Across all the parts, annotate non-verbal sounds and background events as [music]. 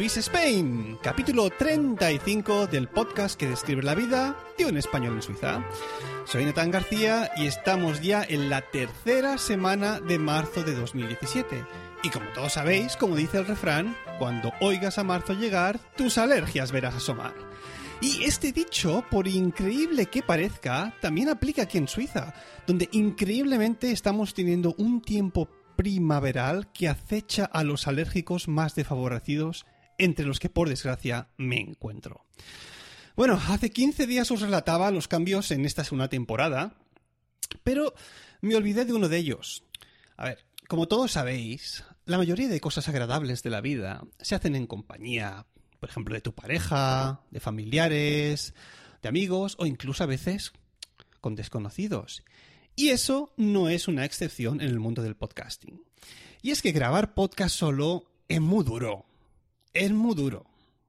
Swiss Spain, capítulo 35 del podcast que describe la vida de un español en Suiza. Soy Natán García y estamos ya en la tercera semana de marzo de 2017. Y como todos sabéis, como dice el refrán, cuando oigas a marzo llegar, tus alergias verás asomar. Y este dicho, por increíble que parezca, también aplica aquí en Suiza, donde increíblemente estamos teniendo un tiempo primaveral que acecha a los alérgicos más desfavorecidos, entre los que por desgracia me encuentro. Bueno, hace 15 días os relataba los cambios en esta segunda temporada, pero me olvidé de uno de ellos. A ver, como todos sabéis, la mayoría de cosas agradables de la vida se hacen en compañía, por ejemplo, de tu pareja, de familiares, de amigos o incluso a veces con desconocidos. Y eso no es una excepción en el mundo del podcasting. Y es que grabar podcast solo es muy duro. Es muy duro.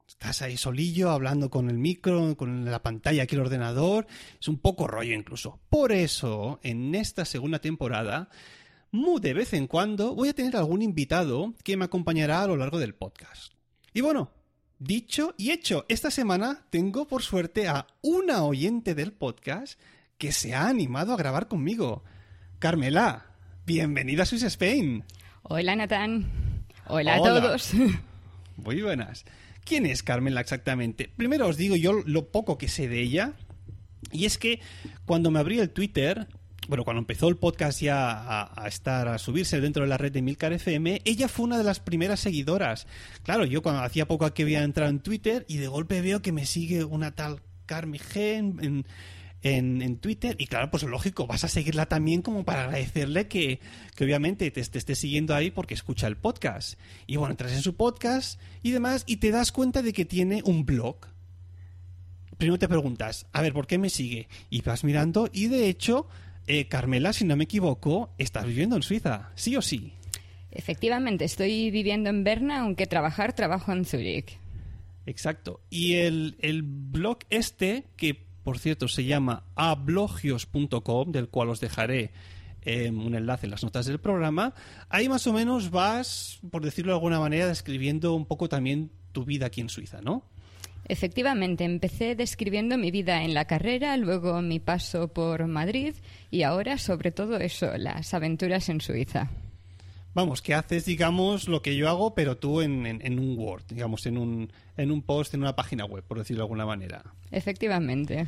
Estás ahí solillo hablando con el micro, con la pantalla aquí el ordenador. Es un poco rollo incluso. Por eso, en esta segunda temporada, muy de vez en cuando voy a tener algún invitado que me acompañará a lo largo del podcast. Y bueno, dicho y hecho, esta semana tengo por suerte a una oyente del podcast que se ha animado a grabar conmigo. Carmela, bienvenida a Swiss Spain. Hola, Natán. Hola, a todos. [laughs] Muy buenas. ¿Quién es Carmela exactamente? Primero os digo yo lo poco que sé de ella. Y es que cuando me abrí el Twitter, bueno, cuando empezó el podcast ya a, a, estar, a subirse dentro de la red de Milcar FM, ella fue una de las primeras seguidoras. Claro, yo cuando hacía poco que había entrado en Twitter y de golpe veo que me sigue una tal Carmi G en, en, Twitter. Y claro, pues lógico, vas a seguirla también como para agradecerle que, que obviamente te, te, esté siguiendo ahí porque escucha el podcast. Y bueno, entras en su podcast y demás y te das cuenta de que tiene un blog. Primero te preguntas, a ver, ¿por qué me sigue? Y vas mirando y de hecho, eh, Carmela, si no me equivoco, estás viviendo en Suiza, ¿sí o sí? Efectivamente, estoy viviendo en Berna, aunque trabajar trabajo en Zurich. Exacto. Y el, el blog este, que por cierto, se llama ablogios.com, del cual os dejaré eh, un enlace en las notas del programa. Ahí más o menos vas, por decirlo de alguna manera, describiendo un poco también tu vida aquí en Suiza, ¿no? Efectivamente, empecé describiendo mi vida en la carrera, luego mi paso por Madrid y ahora sobre todo eso, las aventuras en Suiza. Vamos, que haces, digamos, lo que yo hago, pero tú en, en, en, un Word, digamos, en un, en un post, en una página web, por decirlo de alguna manera. Efectivamente.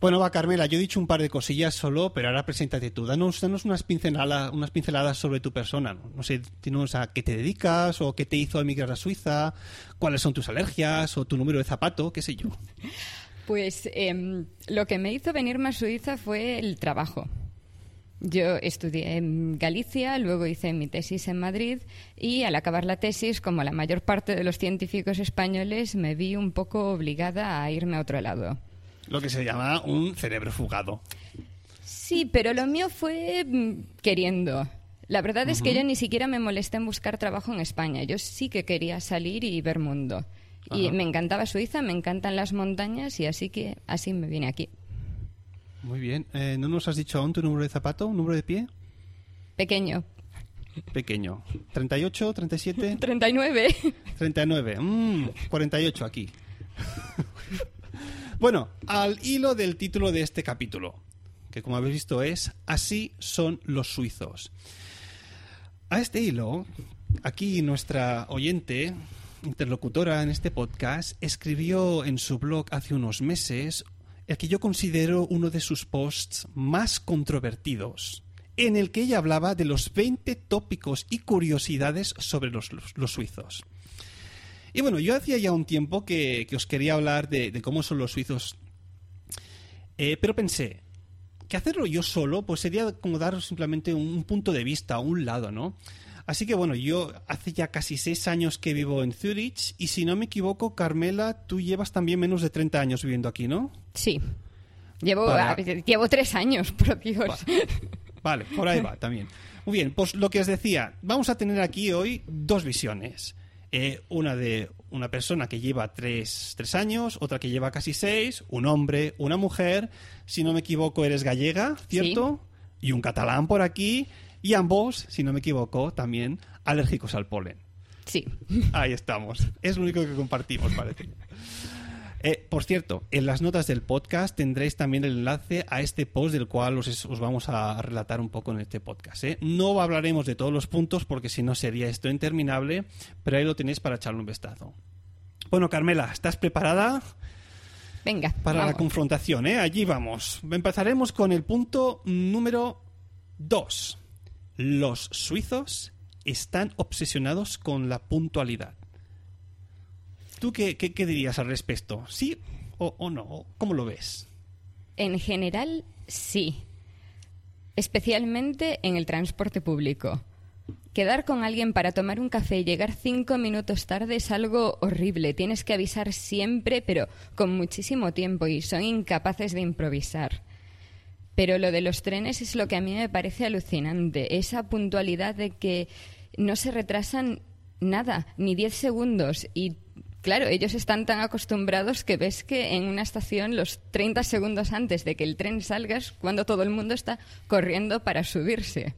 Bueno, va, Carmela, yo he dicho un par de cosillas solo, pero ahora preséntate tú. Danos, danos unas, pinceladas, unas pinceladas sobre tu persona. No, no sé, dinos a qué te dedicas o qué te hizo emigrar a Suiza, cuáles son tus alergias o tu número de zapato, qué sé yo. Pues eh, lo que me hizo venirme a Suiza fue el trabajo. Yo estudié en Galicia, luego hice mi tesis en Madrid y al acabar la tesis, como la mayor parte de los científicos españoles, me vi un poco obligada a irme a otro lado. Lo que se llama un cerebro fugado. Sí, pero lo mío fue queriendo. La verdad es que yo ni siquiera me molesté en buscar trabajo en España. Yo sí que quería salir y ver mundo. Y me encantaba Suiza, me encantan las montañas y así que así me vine aquí. Muy bien. Eh, ¿No nos has dicho aún tu número de zapato, un número de pie? Pequeño. Pequeño. ¿38, 37? 39. 39. Mm, 48 aquí. [laughs] bueno, al hilo del título de este capítulo, que como habéis visto es Así son los suizos. A este hilo, aquí nuestra oyente, interlocutora en este podcast, escribió en su blog hace unos meses el que yo considero uno de sus posts más controvertidos, en el que ella hablaba de los 20 tópicos y curiosidades sobre los, los, suizos. Y bueno, yo hacía ya un tiempo que, que os quería hablar de, cómo son los suizos, eh, pero pensé que hacerlo yo solo pues sería como dar simplemente un, un punto de vista, un lado, ¿no? Así que bueno, yo hace ya casi seis años que vivo en Zurich y si no me equivoco, Carmela, tú llevas también menos de 30 años viviendo aquí, ¿no? Sí. Llevo, Para... llevo tres años. [laughs] Vale. vale, por ahí va también. Muy bien, pues lo que os decía, vamos a tener aquí hoy dos visiones. Eh, una de una persona que lleva tres, tres, años, otra que lleva casi seis, un hombre, una mujer, si no me equivoco eres gallega, ¿cierto? Sí. Y un catalán por aquí, y ambos, si no me equivoco, también alérgicos al polen. Sí. Ahí estamos. Es lo único que compartimos, parece. Eh, por cierto, en las notas del podcast tendréis también el enlace a este post del cual os, os vamos a relatar un poco en este podcast. ¿eh? No hablaremos de todos los puntos porque si no sería esto interminable, pero ahí lo tenéis para echarle un vistazo. Bueno, Carmela, ¿estás preparada? Venga. Para la confrontación, ¿eh? Allí vamos. Empezaremos con el punto número 2. Los suizos están obsesionados con la puntualidad. ¿Tú qué, qué, dirías al respecto? ¿Sí o, o no? ¿Cómo lo ves? En general, sí. Especialmente en el transporte público. Quedar con alguien para tomar un café y llegar cinco minutos tarde es algo horrible. Tienes que avisar siempre, pero con muchísimo tiempo y son incapaces de improvisar. Pero lo de los trenes es lo que a mí me parece alucinante. Esa puntualidad de que no se retrasan nada, ni diez segundos. Y claro, ellos están tan acostumbrados que ves que en una estación los 30 segundos antes de que el tren salga es cuando todo el mundo está corriendo para subirse.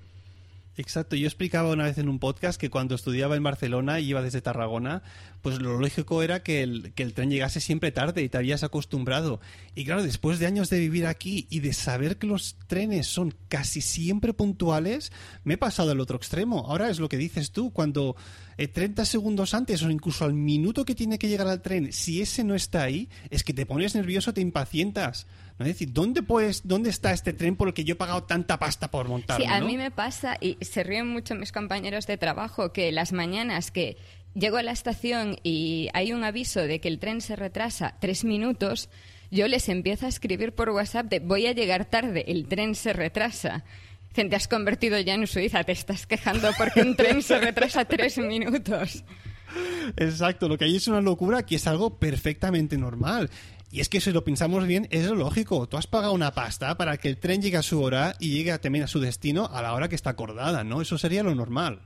Exacto, yo explicaba una vez en un podcast que cuando estudiaba en Barcelona y iba desde Tarragona, pues lo lógico era que el, que el tren llegase siempre tarde y te habías acostumbrado. Y claro, después de años de vivir aquí y de saber que los trenes son casi siempre puntuales, me he pasado al otro extremo. Ahora es lo que dices tú, cuando 30 eh, segundos antes o incluso al minuto que tiene que llegar al tren, si ese no está ahí, es que te pones nervioso, te impacientas. ¿No? Es decir, ¿dónde, pues, ¿dónde está este tren por el que yo he pagado tanta pasta por montarlo? Sí, a mí me pasa, y se ríen mucho mis compañeros de trabajo, que las mañanas que llego a la estación y hay un aviso de que el tren se retrasa tres minutos, yo les empiezo a escribir por WhatsApp de voy a llegar tarde, el tren se retrasa. Dicen, te has convertido ya en Suiza, te estás quejando porque un tren se retrasa tres minutos. [laughs] Exacto, lo que hay es una locura que es algo perfectamente normal. Y es que si lo pensamos bien, es lo lógico. Tú has pagado una pasta para que el tren llegue a su hora y llegue también a su destino a la hora que está acordada, ¿no? Eso sería lo normal.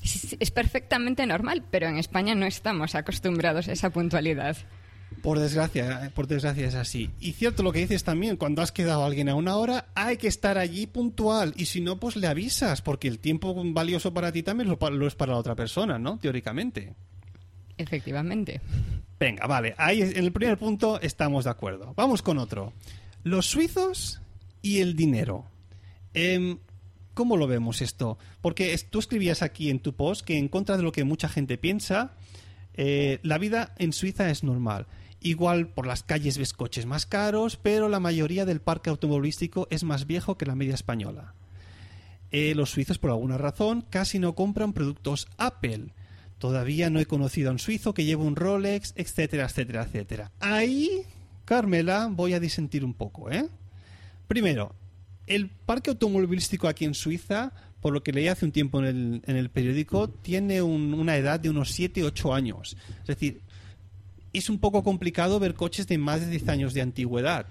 Es perfectamente normal, pero en España no estamos acostumbrados a esa puntualidad. Por desgracia, por desgracia es así. Y cierto lo que dices también, cuando has quedado a alguien a una hora, hay que estar allí puntual. Y si no, pues le avisas, porque el tiempo valioso para ti también lo es para la otra persona, ¿no? Teóricamente. Efectivamente. Venga, vale. Ahí en el primer punto estamos de acuerdo. Vamos con otro. Los suizos y el dinero. Em, ¿Cómo lo vemos esto? Porque tú escribías aquí en tu post que en contra de lo que mucha gente piensa, eh, la vida en Suiza es normal. Igual por las calles ves coches más caros, pero la mayoría del parque automovilístico es más viejo que la media española. Eh, los suizos, por alguna razón, casi no compran productos Apple Todavía no he conocido a un suizo que lleve un Rolex, etcétera, etcétera, etcétera. Ahí, Carmela, voy a disentir un poco, ¿eh? Primero, el parque automovilístico aquí en Suiza, por lo que leí hace un tiempo en el, periódico, tiene una edad de unos 7-8 años. Es decir, es un poco complicado ver coches de más de 10 años de antigüedad.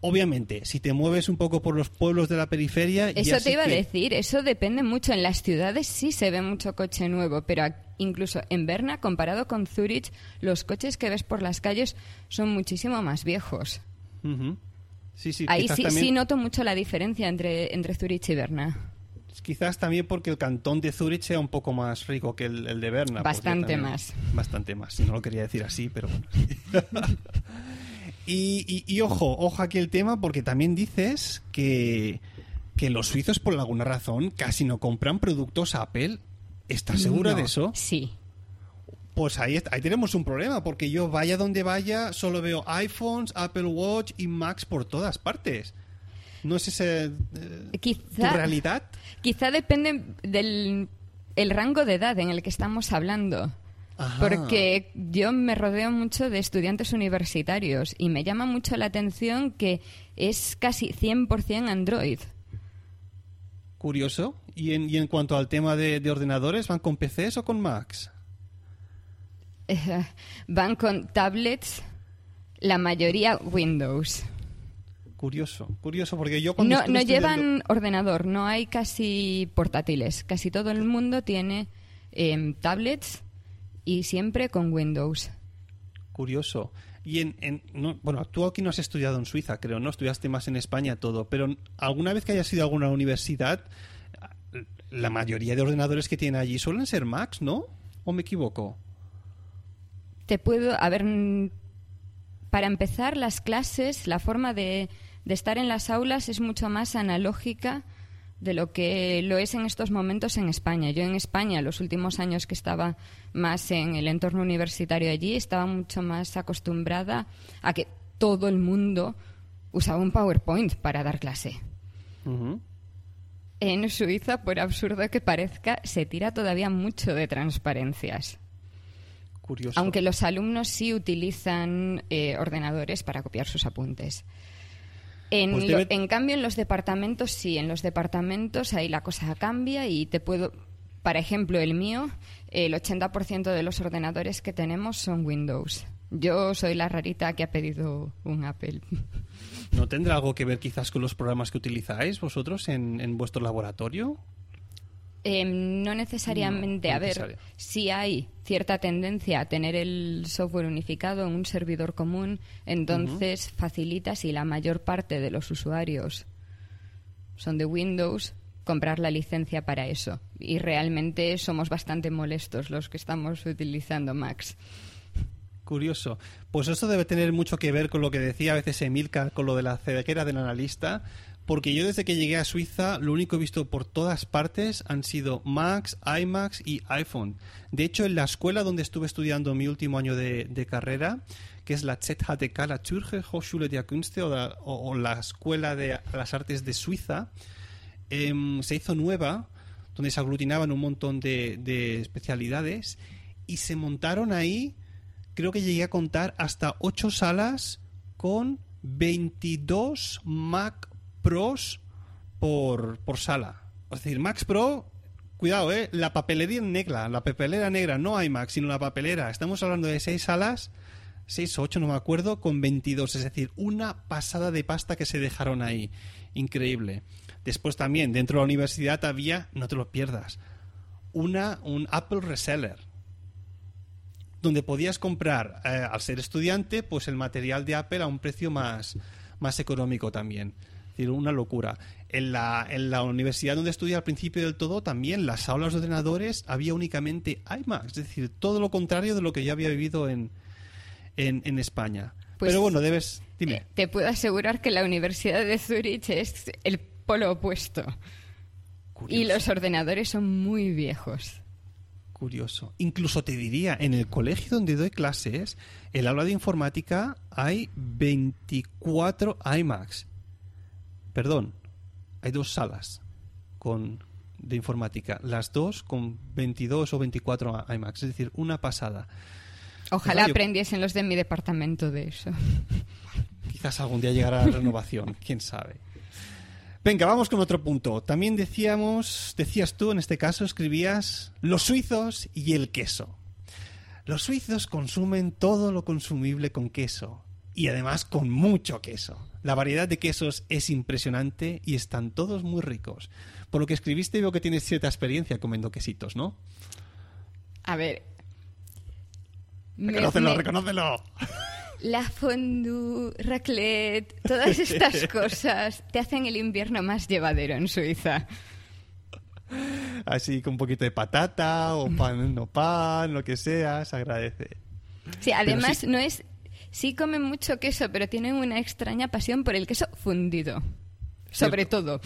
Obviamente, si te mueves un poco por los pueblos de la periferia... Eso te iba a decir, eso depende mucho. En las ciudades sí se ve mucho coche nuevo, pero incluso en Berna, comparado con Zurich, los coches que ves por las calles son muchísimo más viejos. sí, sí, Ahí sí, sí noto mucho la diferencia entre, entre Zurich y Berna. Quizás también porque el cantón de Zurich sea un poco más rico que el, de Berna. Bastante más. Bastante más. No lo quería decir así, pero bueno. [laughs] y, y, ojo, ojo aquí el tema porque también dices que, que los suizos por alguna razón casi no compran productos Apple ¿Estás segura de eso? Sí. Pues ahí, ahí tenemos un problema, porque yo vaya donde vaya, solo veo iPhones, Apple Watch y Macs por todas partes. ¿No es esa eh, tu realidad? Quizá depende del el rango de edad en el que estamos hablando. Porque yo me rodeo mucho de estudiantes universitarios y me llama mucho la atención que es casi 100% Android. Curioso. ¿Y en, y en cuanto al tema de, ordenadores, van con PCs o con Macs? [laughs] van con tablets, la mayoría Windows. Curioso, curioso, porque yo cuando... No, no llevan ordenador, no hay casi portátiles. Casi todo el mundo tiene em, tablets y siempre con Windows. Curioso. Y en, bueno, tú aquí no has estudiado en Suiza, creo, ¿no? Estudiaste más en España todo, pero alguna vez que hayas ido a alguna universidad, la mayoría de ordenadores que tienen allí suelen ser Macs, ¿no? ¿O me equivoco? Te puedo, a ver, para empezar, las clases, la forma de, de estar en las aulas es mucho más analógica de lo que lo es en estos momentos en España. Yo en España, los últimos años que estaba más en el entorno universitario allí, estaba mucho más acostumbrada a que todo el mundo usaba un PowerPoint para dar clase. En Suiza, por absurdo que parezca, se tira todavía mucho de transparencias. Curioso. Aunque los alumnos sí utilizan eh, ordenadores para copiar sus apuntes. En, Pues debe- en cambio, en los departamentos sí, en los departamentos ahí la cosa cambia y te puedo, para ejemplo, el mío, el 80% de los ordenadores que tenemos son Windows. Yo soy la rarita que ha pedido un Apple. ¿No tendrá algo que ver quizás con los programas que utilizáis vosotros en, en vuestro laboratorio? Em, no necesariamente, No, no a ver, si hay cierta tendencia a tener el software unificado en un servidor común, entonces facilita si la mayor parte de los usuarios son de Windows comprar la licencia para eso. Y realmente somos bastante molestos los que estamos utilizando Macs. Curioso. Pues esto debe tener mucho que ver con lo que decía a veces Emilcar, con lo de la ceguera del analista, porque yo desde que llegué a Suiza lo único que he visto por todas partes han sido Macs, iMacs y iPhone. De hecho, en la escuela donde estuve estudiando mi último año de, carrera, que es la ZHTK, la Zürcher Hochschule der Künste o la, o- o la Escuela de las Artes de Suiza, em, se hizo nueva, donde se aglutinaban un montón de, de especialidades y se montaron ahí, creo que llegué a contar hasta 8 salas con 22 Mac Pros por, por sala. Es decir, Max Pro, cuidado, ¿eh? La papelería negra, la papelera negra, no iMac, sino la papelera. Estamos hablando de 6 salas, 6 o 8, no me acuerdo, con 22. Es decir, una pasada de pasta que se dejaron ahí. Increíble. Después también, dentro de la universidad había, no te lo pierdas, una, un Apple Reseller donde podías comprar, eh, al ser estudiante, pues el material de Apple a un precio más, más económico también. Decir, una locura. En la, en la universidad donde estudié al principio del todo, también las aulas de ordenadores había únicamente iMac. Es decir, todo lo contrario de lo que yo había vivido en, en, en España. Pues, Pero bueno, debes... Dime. Eh, te puedo asegurar que la Universidad de Zurich es el polo opuesto. Y Curioso. los ordenadores son muy viejos. Curioso. Incluso te diría, en el colegio donde doy clases, el aula de informática hay 24 iMacs. Perdón, hay dos salas con de informática, las dos con 22 o 24 iMacs, es decir, una pasada. Ojalá aprendiesen los de mi departamento de eso. [laughs] Quizás algún día llegará la renovación, [laughs] quién sabe. Venga, vamos con otro punto. También decíamos, decías tú, en este caso escribías los suizos y el queso. Los suizos consumen todo lo consumible con queso y además con mucho queso. La variedad de quesos es impresionante y están todos muy ricos. Por lo que escribiste veo que tienes cierta experiencia comiendo quesitos, ¿no? A ver. Reconócelo, me- reconócelo. La fondue, raclette, todas estas [laughs] cosas te hacen el invierno más llevadero en Suiza. Así con un poquito de patata o pan, o pan, lo que sea, se agradece. Sí, además sí- no es... Sí comen mucho queso, pero tienen una extraña pasión por el queso fundido. Sobre todo.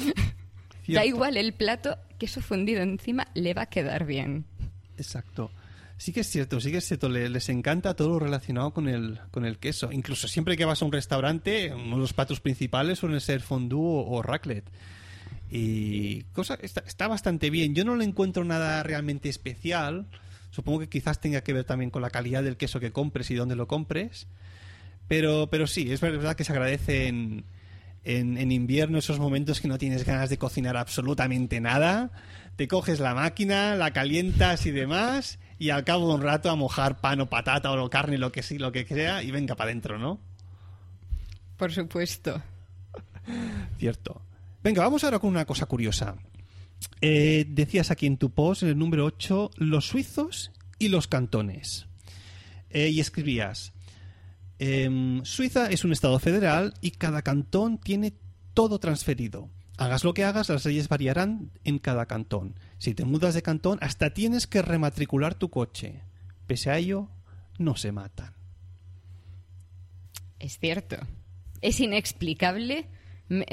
Da igual el plato, queso fundido encima le va a quedar bien. Exacto. Sí que es cierto, sí que es cierto, le- les encanta todo lo relacionado con el, con el queso. Incluso siempre que vas a un restaurante, uno de los platos principales suelen ser fondue o, o raclette. Y cosa está, está bastante bien. Yo no le encuentro nada realmente especial. Supongo que quizás tenga que ver también con la calidad del queso que compres y dónde lo compres. Pero, pero sí, es verdad que se agradece en, en, en invierno esos momentos que no tienes ganas de cocinar absolutamente nada. Te coges la máquina, la calientas y demás, y al cabo de un rato a mojar pan o patata o carne, lo que sí, lo que sea, y venga para adentro, ¿no? Por supuesto. Cierto. Venga, vamos ahora con una cosa curiosa. Eh, decías aquí en tu post, en el número 8, los suizos y los cantones. Eh, y escribías, em, Suiza es un estado federal y cada cantón tiene todo transferido. Hagas lo que hagas, las leyes variarán en cada cantón. Si te mudas de cantón, hasta tienes que rematricular tu coche. Pese a ello, no se matan. Es cierto. Es inexplicable.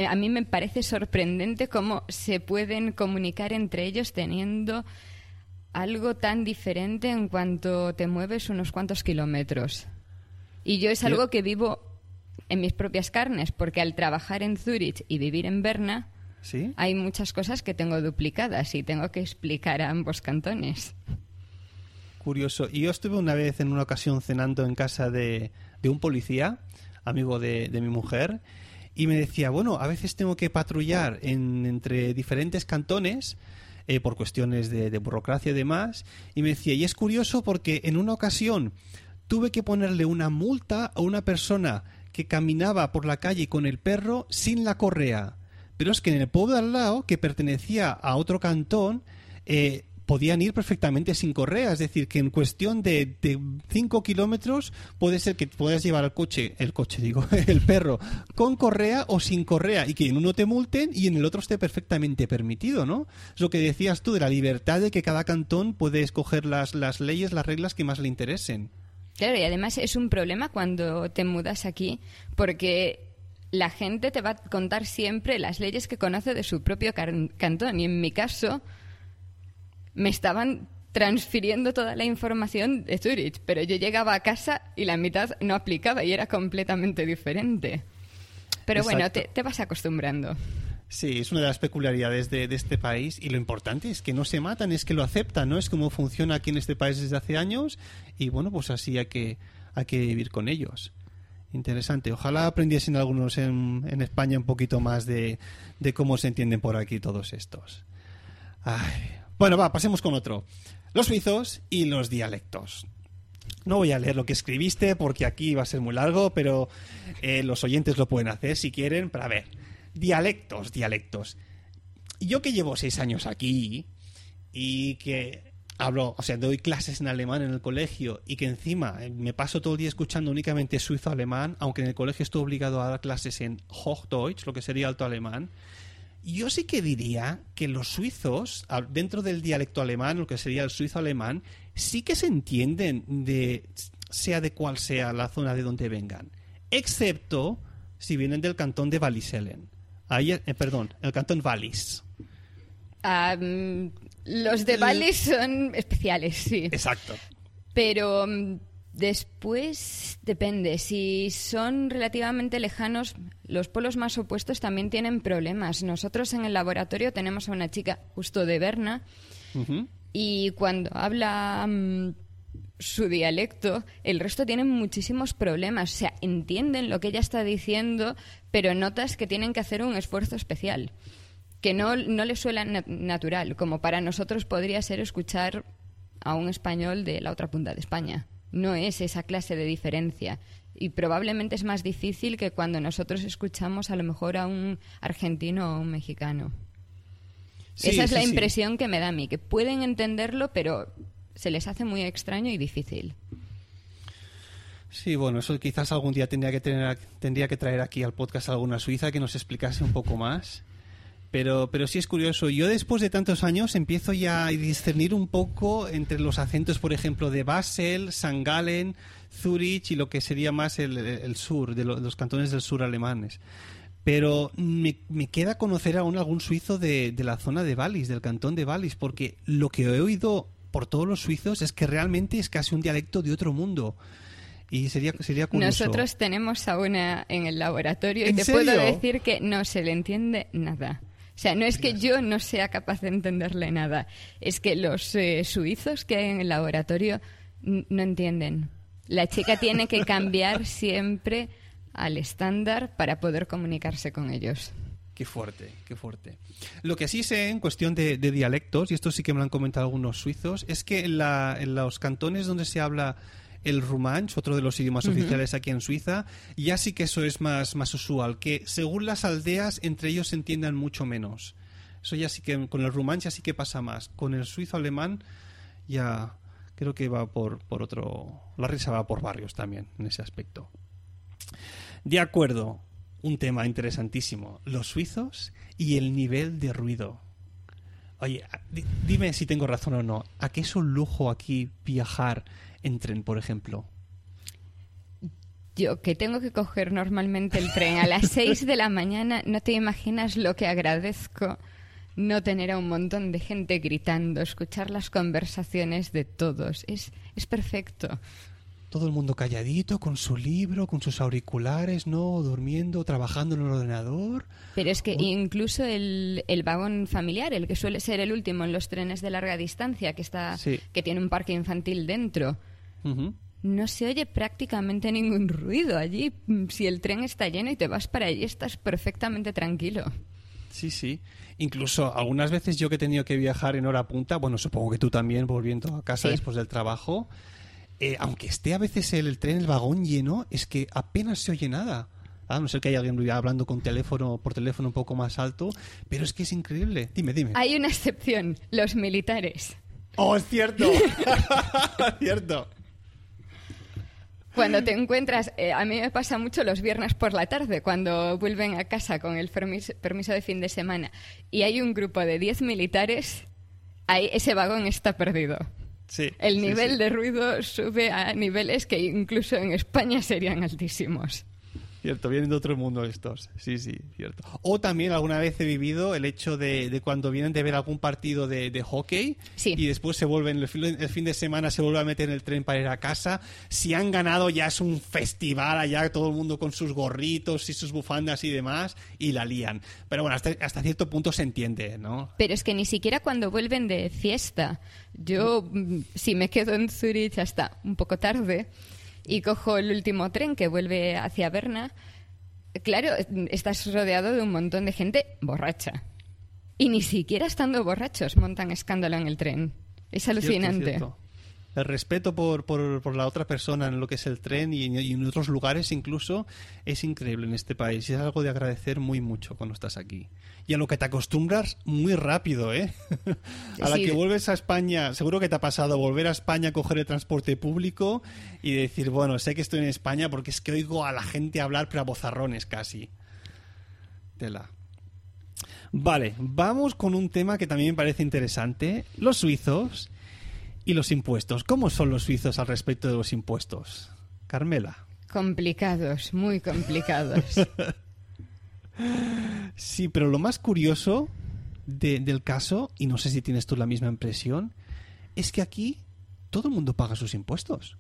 A mí me parece sorprendente cómo se pueden comunicar entre ellos teniendo algo tan diferente en cuanto te mueves unos cuantos kilómetros. Y yo es algo que vivo en mis propias carnes, porque al trabajar en Zurich y vivir en Berna, ¿Sí? hay muchas cosas que tengo duplicadas y tengo que explicar a ambos cantones. Curioso. Y yo estuve una vez en una ocasión cenando en casa de, de un policía, amigo de, de, mi mujer, y me decía, bueno, a veces tengo que patrullar en, entre diferentes cantones eh, por cuestiones de, de burocracia y demás, y me decía, y es curioso porque en una ocasión tuve que ponerle una multa a una persona que caminaba por la calle con el perro sin la correa. Pero es que en el pueblo de al lado, que pertenecía a otro cantón, eh, podían ir perfectamente sin correa. Es decir, que en cuestión de 5 kilómetros puede ser que puedas llevar el coche, el coche digo, [laughs] el perro, con correa o sin correa y que en uno te multen y en el otro esté perfectamente permitido, ¿no? Es lo que decías tú de la libertad de que cada cantón puede escoger las, las leyes, las reglas que más le interesen. Claro, y además es un problema cuando te mudas aquí, porque la gente te va a contar siempre las leyes que conoce de su propio cantón. Y en mi caso, me estaban transfiriendo toda la información de Zurich, pero yo llegaba a casa y la mitad no aplicaba y era completamente diferente. Pero Exacto. bueno, te, te vas acostumbrando. Sí, es una de las peculiaridades de, este país y lo importante es que no se matan, es que lo aceptan, ¿no? Es como funciona aquí en este país desde hace años y bueno, pues así hay que, que vivir con ellos. Interesante. Ojalá aprendiesen algunos en, en España un poquito más de, de, cómo se entienden por aquí todos estos. Ay. Bueno, va, pasemos con otro. Los suizos y los dialectos. No voy a leer lo que escribiste porque aquí va a ser muy largo, pero eh, los oyentes lo pueden hacer si quieren para ver dialectos, dialectos. Yo que llevo seis años aquí y que hablo, o sea, doy clases en alemán en el colegio y que encima me paso todo el día escuchando únicamente suizo-alemán, aunque en el colegio estoy obligado a dar clases en Hochdeutsch, lo que sería alto alemán, yo sí que diría que los suizos, dentro del dialecto alemán, lo que sería el suizo-alemán, sí que se entienden de sea de cual sea la zona de donde vengan, excepto si vienen del cantón de Wallisellen. Ahí, eh, perdón, el cantón Wallis. Um, los de Wallis son especiales, sí. Exacto. Pero um, después depende. Si son relativamente lejanos, los polos más opuestos también tienen problemas. Nosotros en el laboratorio tenemos a una chica justo de Berna uh -huh. y cuando habla um, su dialecto, el resto tienen muchísimos problemas. O sea, entienden lo que ella está diciendo, pero notas que tienen que hacer un esfuerzo especial, que no, no les suena na natural, como para nosotros podría ser escuchar a un español de la otra punta de España. No es esa clase de diferencia. Y probablemente es más difícil que cuando nosotros escuchamos a lo mejor a un argentino o un mexicano. Sí, esa es sí, la impresión sí. que me da a mí, que pueden entenderlo, pero se les hace muy extraño y difícil. Sí, bueno, eso quizás algún día tendría que, tener, tendría que traer aquí al podcast a alguna suiza que nos explicase un poco más. Pero, pero sí es curioso. Yo después de tantos años empiezo ya a discernir un poco entre los acentos, por ejemplo, de Basel, St. Gallen, Zurich y lo que sería más el, sur, de los, cantones del sur alemanes pero me, me, queda conocer aún algún suizo de, de, la zona de Wallis, del cantón de Wallis, porque lo que he oído por todos los suizos es que realmente es casi un dialecto de otro mundo. Y sería, sería curioso. Nosotros tenemos a una en el laboratorio y te serio? puedo decir que no se le entiende nada. O sea, no es que yo no sea capaz de entenderle nada, es que los eh, suizos que hay en el laboratorio no entienden. La chica tiene que [laughs] cambiar siempre al estándar para poder comunicarse con ellos. Qué fuerte, qué fuerte. Lo que sí sé en cuestión de, de, dialectos, y esto sí que me lo han comentado algunos suizos, es que en, la, en los cantones donde se habla el romanche, otro de los idiomas uh -huh. oficiales aquí en Suiza, ya sí que eso es más, más usual, que según las aldeas entre ellos se entiendan mucho menos. Eso ya sí que con el romanche ya sí que pasa más. Con el suizo alemán ya creo que va por, por otro... La risa va por barrios también en ese aspecto. De acuerdo. Un tema interesantísimo, los suizos y el nivel de ruido. Oye, dime si tengo razón o no. ¿A qué es un lujo aquí viajar en tren, por ejemplo? Yo que tengo que coger normalmente el tren a las [laughs] 6 de la mañana, no te imaginas lo que agradezco no tener a un montón de gente gritando, escuchar las conversaciones de todos. Es, es perfecto. Todo el mundo calladito, con su libro, con sus auriculares, ¿no? Durmiendo, trabajando en el ordenador. Pero es que incluso el, el, vagón familiar, el que suele ser el último en los trenes de larga distancia, que, está, que tiene un parque infantil dentro, no se oye prácticamente ningún ruido allí. Si el tren está lleno y te vas para allí, estás perfectamente tranquilo. Sí, sí. Incluso algunas veces yo que he tenido que viajar en hora punta, bueno, supongo que tú también volviendo a casa después del trabajo, eh, aunque esté a veces el, tren, el vagón lleno, es que apenas se oye nada. A no ser que haya alguien hablando con teléfono, por teléfono un poco más alto, pero es que es increíble. Dime, dime. Hay una excepción, los militares. Oh, es cierto. [laughs] [laughs] cierto. Cuando te encuentras, eh, a mí me pasa mucho los viernes por la tarde, cuando vuelven a casa con el permiso, de fin de semana y hay un grupo de 10 militares, ahí ese vagón está perdido. Sí, el nivel de ruido sube a niveles que incluso en España serían altísimos. Cierto, vienen de otro mundo estos. Sí, sí, cierto. O también alguna vez he vivido el hecho de, cuando vienen de ver algún partido de, hockey y después se vuelven, el fin, de semana se vuelve a meter en el tren para ir a casa. Si han ganado ya es un festival allá, todo el mundo con sus gorritos y sus bufandas y demás, y la lían. Pero bueno, hasta, hasta cierto punto se entiende, ¿no? Pero es que ni siquiera cuando vuelven de fiesta. Yo, mm, si me quedo en Zurich hasta un poco tarde, y cojo el último tren que vuelve hacia Berna, claro, estás rodeado de un montón de gente borracha. Y ni siquiera estando borrachos montan escándalo en el tren. Es alucinante el respeto por, por, la otra persona en lo que es el tren y, en otros lugares incluso es increíble en este país y es algo de agradecer muy mucho cuando estás aquí. Y a lo que te acostumbras muy rápido, ¿eh? [laughs] a la que vuelves a España, seguro que te ha pasado volver a España, coger el transporte público y decir, bueno, sé que estoy en España porque es que oigo a la gente hablar pero a bozarrones casi. Tela. Vale, vamos con un tema que también me parece interesante. Los suizos y los impuestos. ¿Cómo son los suizos al respecto de los impuestos? Carmela. Complicados, muy complicados. [laughs] sí, pero lo más curioso del caso, y no sé si tienes tú la misma impresión, es que aquí todo el mundo paga sus impuestos.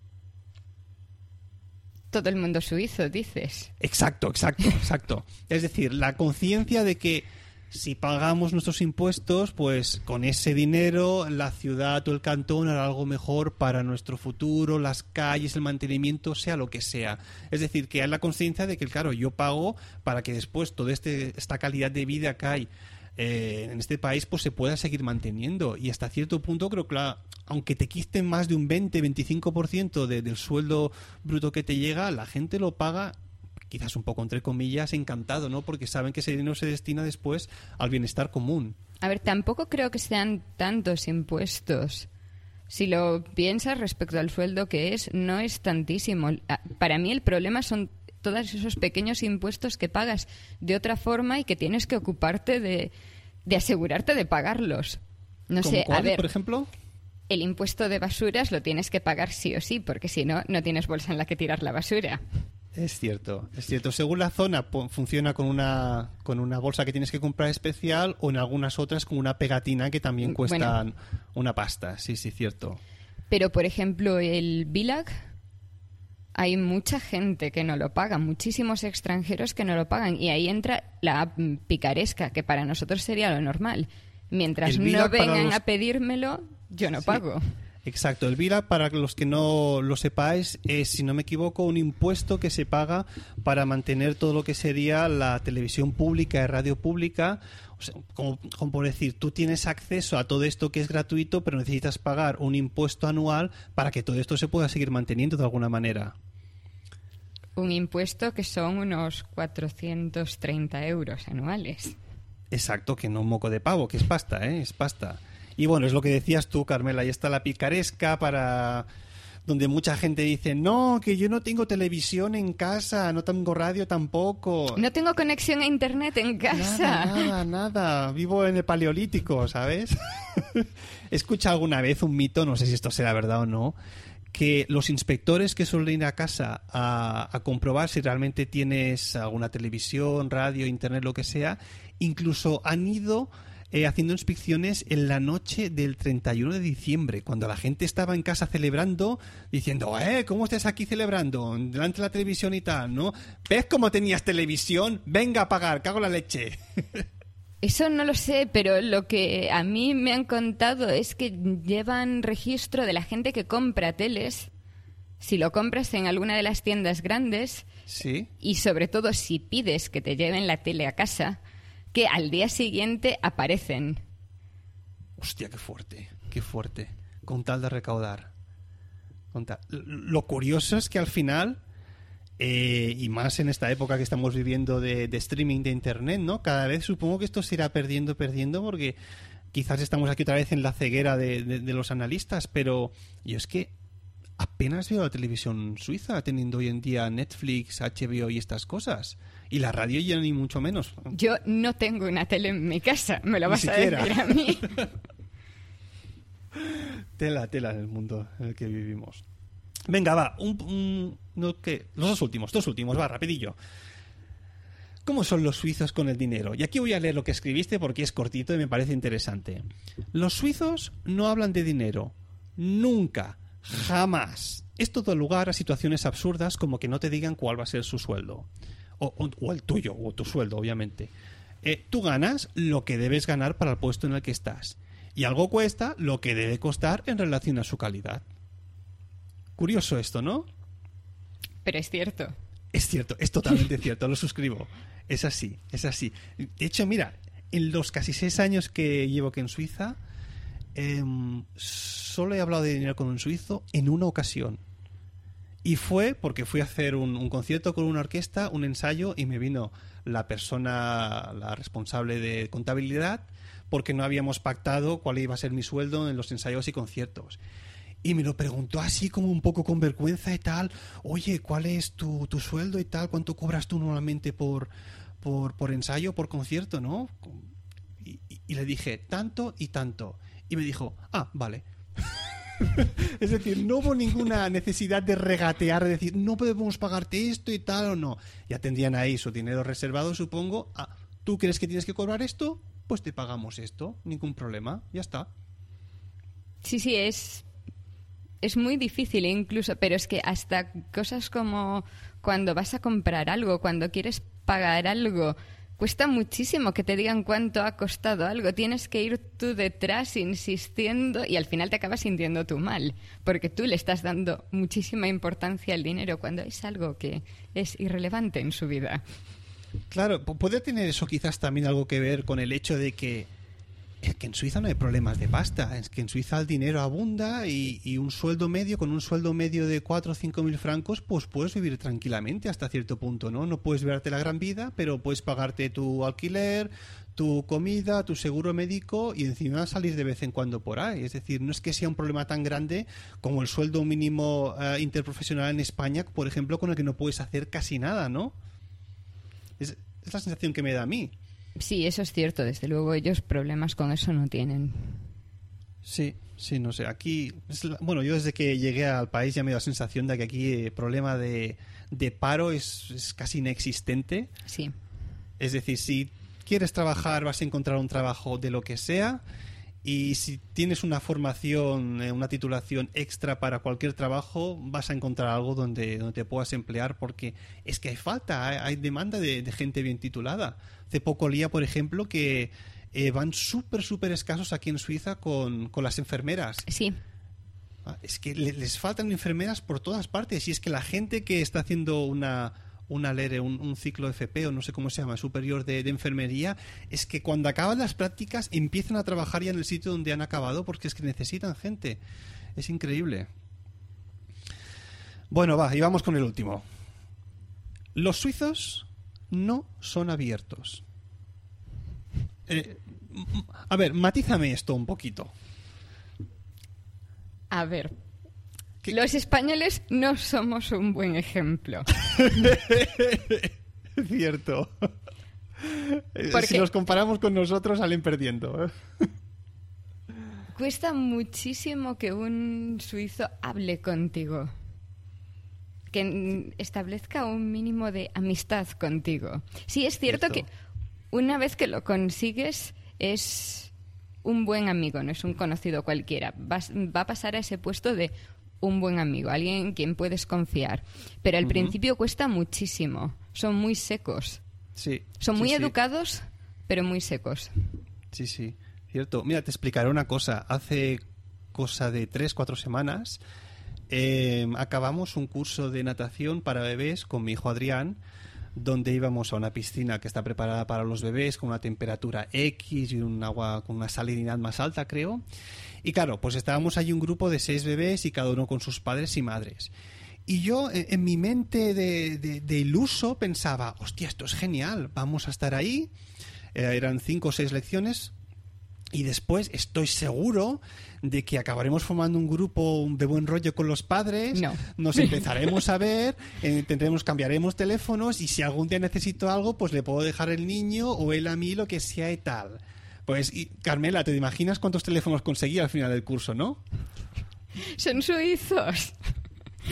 Todo el mundo suizo, dices. Exacto, exacto, exacto. es decir, la conciencia de que si pagamos nuestros impuestos, pues con ese dinero la ciudad o el cantón hará algo mejor para nuestro futuro, las calles, el mantenimiento, sea lo que sea. Es decir, que hay la conciencia de que, claro, yo pago para que después toda este, esta calidad de vida que hay eh, en este país pues se pueda seguir manteniendo. Y hasta cierto punto creo que, aunque te quisten más de un 20-25% del sueldo bruto que te llega, la gente lo paga quizás un poco entre comillas, encantado, ¿no? Porque saben que ese dinero se destina después al bienestar común. A ver, tampoco creo que sean tantos impuestos. Si lo piensas respecto al sueldo que es, no es tantísimo. Para mí el problema son todos esos pequeños impuestos que pagas de otra forma y que tienes que ocuparte de, de asegurarte de pagarlos. No sé, a ver. por ejemplo? El impuesto de basuras lo tienes que pagar sí o sí, porque si no, no tienes bolsa en la que tirar la basura. Es cierto, es cierto. Según la zona funciona con una, con una bolsa que tienes que comprar especial o en algunas otras con una pegatina que también cuesta una pasta. Sí, sí, cierto. Pero, por ejemplo, el Bilag, hay mucha gente que no lo paga, muchísimos extranjeros que no lo pagan. Y ahí entra la picaresca, que para nosotros sería lo normal. Mientras no vengan a pedírmelo, yo no pago. Exacto, el VIRA, para los que no lo sepáis, es, si no me equivoco, un impuesto que se paga para mantener todo lo que sería la televisión pública y radio pública. como, por decir, tú tienes acceso a todo esto que es gratuito, pero necesitas pagar un impuesto anual para que todo esto se pueda seguir manteniendo de alguna manera. Un impuesto que son unos 430 euros anuales. Exacto, que no un moco de pavo, que es pasta, ¿eh? Es pasta. Y bueno, es lo que decías tú, Carmela, ahí está la picaresca para donde mucha gente dice, no, que yo no tengo televisión en casa, no tengo radio tampoco. No tengo conexión a internet en casa. Nada, nada, nada. Vivo en el paleolítico, ¿sabes? [laughs] Escucha alguna vez un mito, no sé si esto será verdad o no, que los inspectores que suelen ir a casa a, a comprobar si realmente tienes alguna televisión, radio, internet, lo que sea, incluso han ido eh, haciendo inspecciones en la noche del 31 de diciembre, cuando la gente estaba en casa celebrando, diciendo, eh, ¿cómo estás aquí celebrando? Delante de la televisión y tal, ¿no? ¿Ves cómo tenías televisión? Venga a pagar, cago la leche. [laughs] Eso no lo sé, pero lo que a mí me han contado es que llevan registro de la gente que compra teles. Si lo compras en alguna de las tiendas grandes. Sí. Y sobre todo si pides que te lleven la tele a casa, que al día siguiente aparecen. Hostia, qué fuerte, qué fuerte. Con tal de recaudar. Con tal- Lo curioso es que al final, eh, y más en esta época que estamos viviendo de, streaming de internet, ¿no? Cada vez supongo que esto se irá perdiendo, perdiendo, porque quizás estamos aquí otra vez en la ceguera de, de- de los analistas, pero yo es que apenas veo la televisión suiza teniendo hoy en día Netflix, HBO y estas cosas. Y la radio ya ni mucho menos. Yo no tengo una tele en mi casa, me lo vas a decir a mí. [laughs] Tela, tela en el mundo en el que vivimos. Venga, va, un, un- no, ¿qué? los dos últimos, dos últimos, va, rapidillo. ¿Cómo son los suizos con el dinero? Y aquí voy a leer lo que escribiste porque es cortito y me parece interesante. Los suizos no hablan de dinero. Nunca. Jamás. Es todo lugar a situaciones absurdas como que no te digan cuál va a ser su sueldo. O, el tuyo, o tu sueldo, obviamente. Eh, tú ganas lo que debes ganar para el puesto en el que estás. Y algo cuesta lo que debe costar en relación a su calidad. Curioso esto, ¿no? Pero es cierto. Es cierto, es totalmente [laughs] cierto, lo suscribo. Es así, es así. De hecho, mira, en los casi seis años que llevo aquí en Suiza, em, solo he hablado de dinero con un suizo en una ocasión. Y fue porque fui a hacer un, concierto con una orquesta, un ensayo, y me vino la persona, la responsable de contabilidad, porque no habíamos pactado cuál iba a ser mi sueldo en los ensayos y conciertos. Y me lo preguntó así como un poco con vergüenza y tal, oye, ¿cuál es tu, sueldo y tal? ¿Cuánto cobras tú normalmente por, por, ensayo, por concierto, no? Y le dije, tanto y tanto. Y me dijo, ah, vale. [laughs] es decir, no hubo ninguna necesidad de regatear, de decir, no podemos pagarte esto y tal o no. Ya tendrían ahí su dinero reservado, supongo. Ah, ¿tú crees que tienes que cobrar esto? Pues te pagamos esto, ningún problema, ya está. Sí, sí, es, es muy difícil incluso, pero es que hasta cosas como cuando vas a comprar algo, cuando quieres pagar algo, cuesta muchísimo que te digan cuánto ha costado algo. Tienes que ir tú detrás insistiendo y al final te acabas sintiendo tú mal, porque tú le estás dando muchísima importancia al dinero cuando es algo que es irrelevante en su vida. Claro, pu- puede tener eso quizás también algo que ver con el hecho de que es que en Suiza no hay problemas de pasta, es que en Suiza el dinero abunda y, un sueldo medio, con un sueldo medio de 4 o 5 mil francos, pues puedes vivir tranquilamente hasta cierto punto, ¿no? No puedes verte la gran vida, pero puedes pagarte tu alquiler, tu comida, tu seguro médico y encima salir de vez en cuando por ahí. Es decir, no es que sea un problema tan grande como el sueldo mínimo eh, interprofesional en España, por ejemplo, con el que no puedes hacer casi nada, ¿no? Es, es la sensación que me da a mí. Sí, eso es cierto, desde luego ellos problemas con eso no tienen. Sí, sí, no sé. Aquí, es la- bueno, yo desde que llegué al país ya me da la sensación de que aquí el problema de, de paro es, es casi inexistente. Sí. Es decir, si quieres trabajar vas a encontrar un trabajo de lo que sea y si tienes una formación, eh, una titulación extra para cualquier trabajo, vas a encontrar algo donde, donde te puedas emplear porque es que hay falta, hay, hay demanda de, de gente bien titulada. Hace poco leía, por ejemplo, que eh, van súper, súper escasos aquí en Suiza con, con las enfermeras. Sí, Ah, Es que le- les faltan enfermeras por todas partes. Y es que la gente que está haciendo una, una LERE, un, un ciclo FP o no sé cómo se llama, superior de, enfermería, es que cuando acaban las prácticas empiezan a trabajar ya en el sitio donde han acabado porque es que necesitan gente. Es increíble. Bueno, va, y vamos con el último. Los suizos no son abiertos. Eh, a ver, matízame esto un poquito. a ver, Los españoles no somos un buen ejemplo. [laughs] Cierto. Porque- Si los comparamos con nosotros, salen perdiendo. ¿eh? [laughs] Cuesta muchísimo que un suizo hable contigo. Que establezca un mínimo de amistad contigo. Sí, es cierto Cierto. que una vez que lo consigues es un buen amigo, no es un conocido cualquiera. Vas- va a pasar a ese puesto de un buen amigo, alguien en quien puedes confiar. Pero al principio cuesta muchísimo. Son muy secos. Sí. Son sí, muy sí. educados, pero muy secos. Sí, sí, cierto. Mira, te explicaré una cosa. Hace cosa de tres, cuatro semanas eh, acabamos un curso de natación para bebés con mi hijo Adrián, donde íbamos a una piscina que está preparada para los bebés con una temperatura X y un agua con una salinidad más alta, creo. Y claro, pues estábamos allí un grupo de seis bebés y cada uno con sus padres y madres. Y yo, en, mi mente de iluso, pensaba, hostia, esto es genial, vamos a estar ahí. Eh, eran cinco o seis lecciones. Y después estoy seguro de que acabaremos formando un grupo de buen rollo con los padres. No. Nos [laughs] empezaremos a ver, eh, tendremos, cambiaremos teléfonos y si algún día necesito algo, pues le puedo dejar el niño o él a mí, lo que sea y tal. Pues, y, Carmela, ¿te imaginas cuántos teléfonos conseguí al final del curso, no? Son suizos.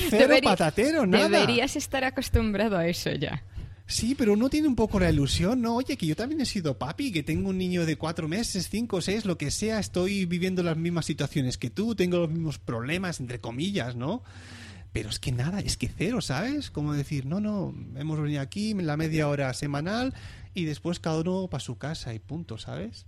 Cero patatero, nada. Deberías estar acostumbrado a eso ya. Sí, pero uno tiene un poco la ilusión, ¿no? Oye, que yo también he sido papi, que tengo un niño de cuatro meses, cinco, seis, lo que sea, estoy viviendo las mismas situaciones que tú, tengo los mismos problemas, entre comillas, ¿no? Pero es que nada, es que cero, ¿sabes? Como decir, no, no, hemos venido aquí la media hora semanal y después cada uno para su casa y punto, ¿sabes?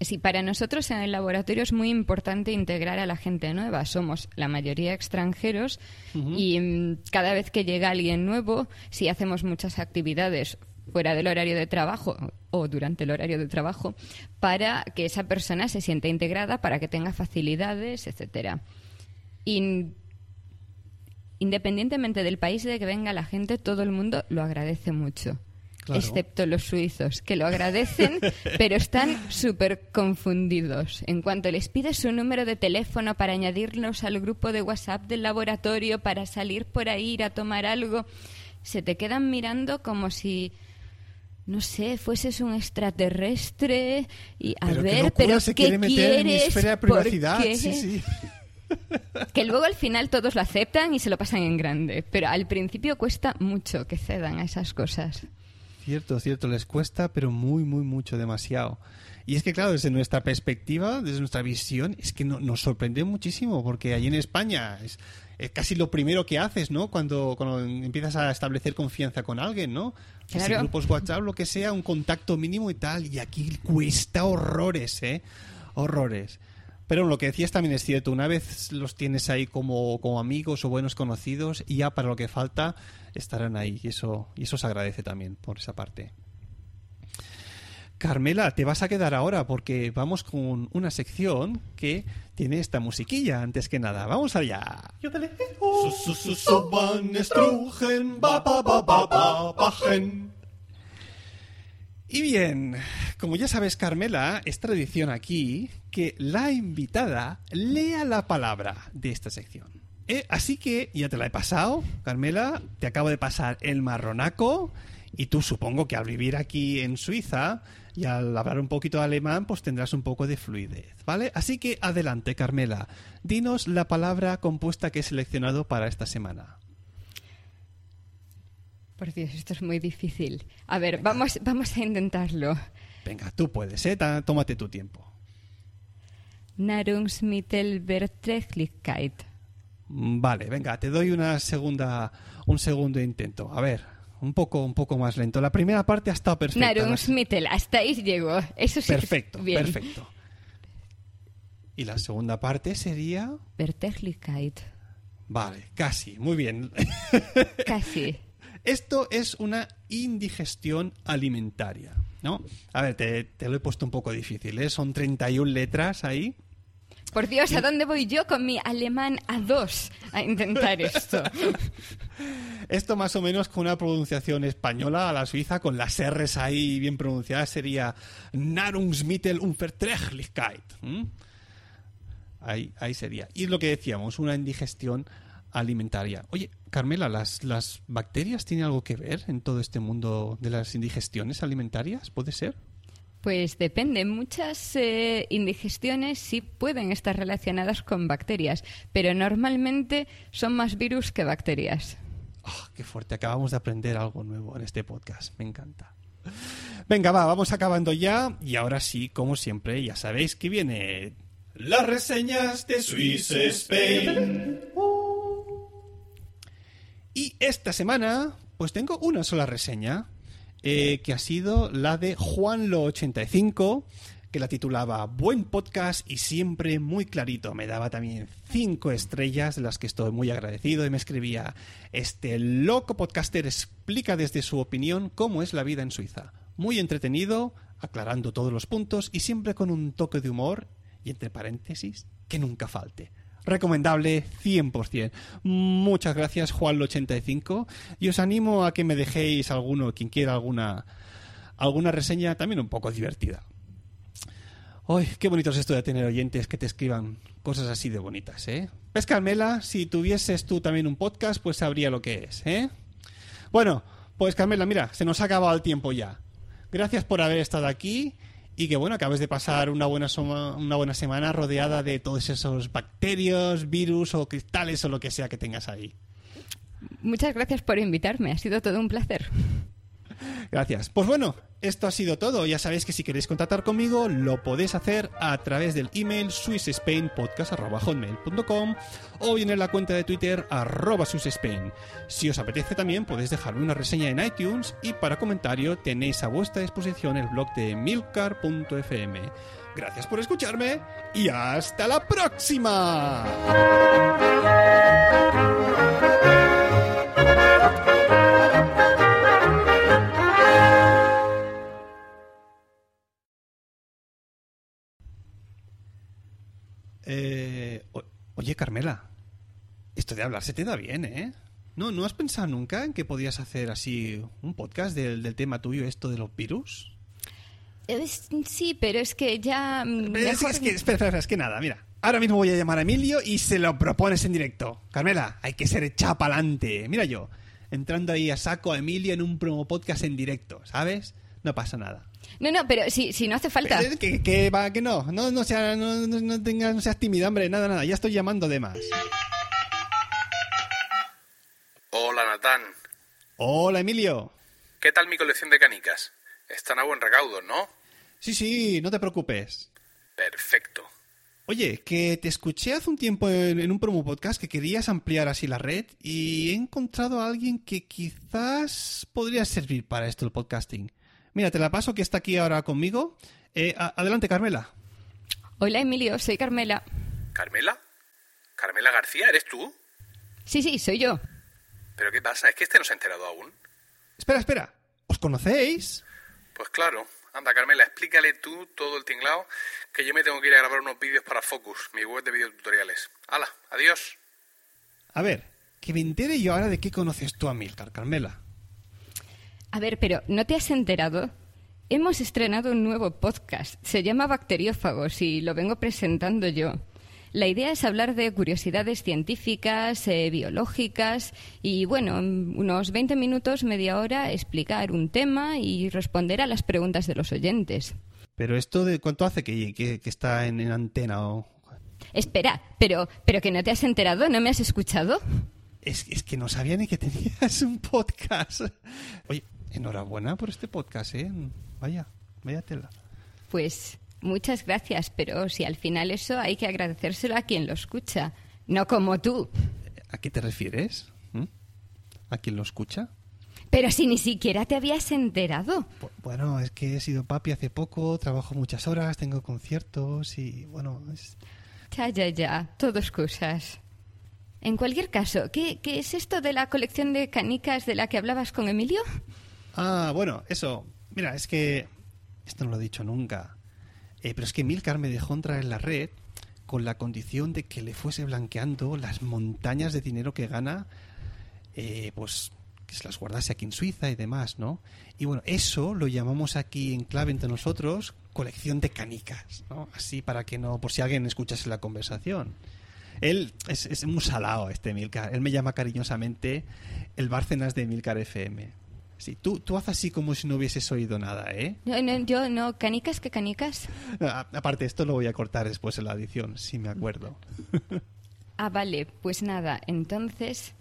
Sí, para nosotros en el laboratorio es muy importante integrar a la gente nueva. Somos la mayoría extranjeros y mm, cada vez que llega alguien nuevo, si hacemos muchas actividades fuera del horario de trabajo o durante el horario de trabajo, para que esa persona se sienta integrada, para que tenga facilidades, etcétera. Independientemente del país de que venga la gente, todo el mundo lo agradece mucho. Claro. Excepto los suizos, que lo agradecen, [laughs] pero están súper confundidos. En cuanto les pides su número de teléfono para añadirnos al grupo de WhatsApp del laboratorio, para salir por ahí, ir a tomar algo, se te quedan mirando como si, no sé, fueses un extraterrestre y a Pero qué ver, locura, pero se ¿qué quiere meter en mi quieres? esfera de ¿Por privacidad. qué? Sí, sí. [laughs] Que luego al final todos lo aceptan y se lo pasan en grande, pero al principio cuesta mucho que cedan a esas cosas. Cierto, cierto, les cuesta, pero muy, muy, mucho, demasiado. Y es que, claro, desde nuestra perspectiva, desde nuestra visión, es que no- nos sorprende muchísimo, porque allí en España es, es casi lo primero que haces, ¿no? Cuando, cuando empiezas a establecer confianza con alguien, ¿no? Que si Claro. grupos WhatsApp, lo que sea, un contacto mínimo y tal. Y aquí cuesta horrores, ¿eh? Horrores. Pero lo que decías también es cierto, una vez los tienes ahí como, como amigos o buenos conocidos, y ya para lo que falta estarán ahí. Y eso, y eso se agradece también por esa parte. Carmela, te vas a quedar ahora porque vamos con una sección que tiene esta musiquilla antes que nada. Vamos allá. Su, su, su, su, van, estrugen, ba, ba, ba, ba, ba, bajen. Y bien, como ya sabes, Carmela, es tradición aquí que la invitada lea la palabra de esta sección. Eh, así que ya te la he pasado, Carmela, te acabo de pasar el marronaco y tú supongo que al vivir aquí en Suiza y al hablar un poquito alemán, pues tendrás un poco de fluidez, ¿vale? Así que adelante, Carmela, dinos la palabra compuesta que he seleccionado para esta semana. Por Dios, esto es muy difícil. A ver, vamos, vamos a intentarlo. Venga, tú puedes, ¿eh? Tómate tu tiempo. Nahrungsmittelverträglichkeit. Mm, Vale, venga, te doy una segunda, un segundo intento. A ver, un poco, un poco más lento. La primera parte ha estado perfecta. Nahrungsmittel, hasta ahí llegó. Eso sí. es Perfecto, bien. perfecto. Y la segunda parte sería, Verträglichkeit. vale, casi, muy bien. Casi. [laughs] Esto es una indigestión alimentaria, ¿no? A ver, te, te lo he puesto un poco difícil, ¿eh? Son 31 letras ahí. Por Dios, ¿a dónde voy yo con mi alemán A2 a intentar esto? [laughs] Esto más o menos con una pronunciación española a la suiza, con las R's ahí bien pronunciadas, sería Nahrungsmittelunverträglichkeit. ¿m? Ahí, ahí sería. Y es lo que decíamos, una indigestión alimentaria. Oye, Carmela, ¿las, ¿las bacterias tienen algo que ver en todo este mundo de las indigestiones alimentarias? ¿Puede ser? Pues depende. Muchas eh, indigestiones sí pueden estar relacionadas con bacterias, pero normalmente son más virus que bacterias. Oh, qué fuerte. Acabamos de aprender algo nuevo en este podcast. Me encanta. Venga, va, vamos acabando ya. Y ahora sí, como siempre, ya sabéis que viene las reseñas de Swiss Spain. Y esta semana, pues tengo una sola reseña eh, que ha sido la de Juanlo85, que la titulaba Buen podcast y siempre muy clarito. Me daba también cinco estrellas, de las que estoy muy agradecido, y me escribía, este loco podcaster explica desde su opinión cómo es la vida en Suiza. Muy entretenido, aclarando todos los puntos y siempre con un toque de humor, y entre paréntesis, que nunca falte recomendable 100%. Muchas gracias, Juan85. Y os animo a que me dejéis alguno, quien quiera alguna, alguna reseña también un poco divertida. ¡Ay, qué bonito es esto de tener oyentes que te escriban cosas así de bonitas, ¿eh? ¿Ves, Carmela? Si tuvieses tú también un podcast, pues sabría lo que es, ¿eh? Bueno, pues Carmela, mira, se nos ha acabado el tiempo ya. Gracias por haber estado aquí y que bueno, acabes de pasar una buena, una buena semana rodeada de todos esos bacterios, virus o cristales o lo que sea que tengas ahí. Muchas gracias por invitarme, ha sido todo un placer. Gracias. Pues bueno, esto ha sido todo. Ya sabéis que si queréis contactar conmigo, lo podéis hacer a través del email swissspainpodcast.com o bien en la cuenta de Twitter arroba swissspain. Si os apetece también podéis dejarme una reseña en iTunes y para comentario tenéis a vuestra disposición el blog de milcar.fm. Gracias por escucharme y hasta la próxima. Eh, oye, Carmela, esto de hablar se te da bien, ¿eh? ¿No, ¿No has pensado nunca en que podías hacer así un podcast del, tema tuyo, esto de los virus? sí, pero es que ya... Mm, es, que, espera, espera, es que nada, mira. Ahora mismo voy a llamar a Emilio y se lo propones en directo. Carmela, hay que ser echada para adelante. Mira yo, entrando ahí a saco a Emilio en un promo podcast en directo, ¿sabes? No pasa nada. No, no, pero si, si no hace falta. que, va, que no. No, no, sea, no, no, tengas, no seas tímida, hombre. Nada, nada. Ya estoy llamando de más. Hola, Natán. Hola, Emilio. ¿Qué tal mi colección de canicas? Están a buen recaudo, ¿no? Sí, sí, no te preocupes. Perfecto. Oye, que te escuché hace un tiempo en, en, un promo podcast que querías ampliar así la red y he encontrado a alguien que quizás podría servir para esto el podcasting. Mira, te la paso que está aquí ahora conmigo. Eh, adelante, Carmela. Hola, Emilio, soy Carmela. ¿Carmela? ¿Carmela García? ¿Eres tú? Sí, sí, soy yo. ¿Pero qué pasa? ¿Es que este no se ha enterado aún? Espera, espera. ¿Os conocéis? Pues claro. Anda, Carmela, explícale tú todo el tinglao que yo me tengo que ir a grabar unos vídeos para Focus, mi web de videotutoriales. ¡Hala! ¡Adiós! A ver, que me entere yo ahora de qué conoces tú a Milcar, Carmela. A ver, pero ¿no te has enterado? Hemos estrenado un nuevo podcast. Se llama Bacteriófagos y lo vengo presentando yo. La idea es hablar de curiosidades científicas, eh, biológicas y, bueno, unos 20 minutos, media hora, explicar un tema y responder a las preguntas de los oyentes. Pero esto de cuánto hace que, que, está en, antena o... Espera, pero, pero que no te has enterado, ¿no me has escuchado? Es, es que no sabía ni que tenías un podcast. Oye, Enhorabuena por este podcast, ¿eh? Vaya, vaya tela. Pues muchas gracias, pero si al final eso hay que agradecérselo a quien lo escucha, no como tú. ¿A qué te refieres? ¿Mm? ¿A quien lo escucha? Pero si ni siquiera te habías enterado. Bueno, es que he sido papi hace poco, trabajo muchas horas, tengo conciertos y bueno, es... Ya, ya, ya, todo excusas. En cualquier caso, ¿qué, ¿qué es esto de la colección de canicas de la que hablabas con Emilio? Ah, bueno, eso. Mira, es que. Esto no lo he dicho nunca. Eh, pero es que Milcar me dejó entrar en la red con la condición de que le fuese blanqueando las montañas de dinero que gana, eh, pues que se las guardase aquí en Suiza y demás, ¿no? Y bueno, eso lo llamamos aquí en clave entre nosotros colección de canicas, ¿no? Así para que no, por si alguien escuchase la conversación. Él es, es muy salado, este Milcar. Él me llama cariñosamente el Bárcenas de Milcar FM. Sí, tú, tú haz así como si no hubieses oído nada, ¿eh? No, no, yo no, canicas, ¿qué canicas? A- Aparte, esto lo voy a cortar después en la edición, si me acuerdo. Ah, vale, pues nada, entonces,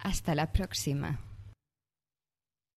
hasta la próxima.